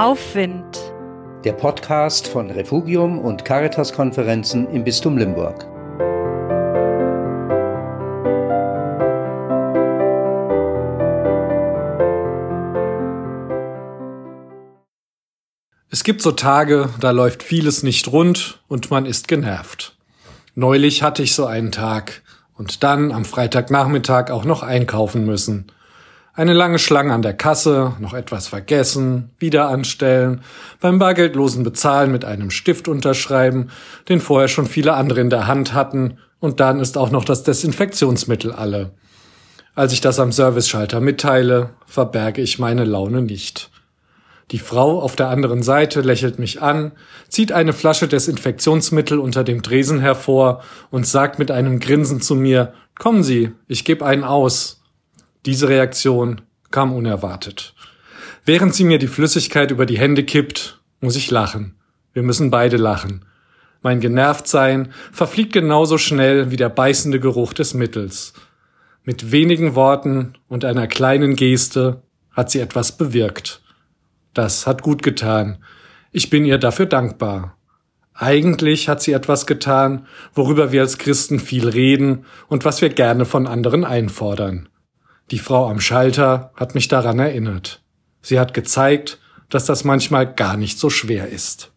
Aufwind. Der Podcast von Refugium und Caritas-Konferenzen im Bistum Limburg. Es gibt so Tage, da läuft vieles nicht rund und man ist genervt. Neulich hatte ich so einen Tag und dann am Freitagnachmittag auch noch einkaufen müssen. Eine lange Schlange an der Kasse, noch etwas vergessen, wieder anstellen, beim bargeldlosen Bezahlen mit einem Stift unterschreiben, den vorher schon viele andere in der Hand hatten, und dann ist auch noch das Desinfektionsmittel alle. Als ich das am Serviceschalter mitteile, verberge ich meine Laune nicht. Die Frau auf der anderen Seite lächelt mich an, zieht eine Flasche Desinfektionsmittel unter dem Dresen hervor und sagt mit einem Grinsen zu mir, Kommen Sie, ich gebe einen aus. Diese Reaktion kam unerwartet. Während sie mir die Flüssigkeit über die Hände kippt, muss ich lachen. Wir müssen beide lachen. Mein Genervtsein verfliegt genauso schnell wie der beißende Geruch des Mittels. Mit wenigen Worten und einer kleinen Geste hat sie etwas bewirkt. Das hat gut getan. Ich bin ihr dafür dankbar. Eigentlich hat sie etwas getan, worüber wir als Christen viel reden und was wir gerne von anderen einfordern. Die Frau am Schalter hat mich daran erinnert. Sie hat gezeigt, dass das manchmal gar nicht so schwer ist.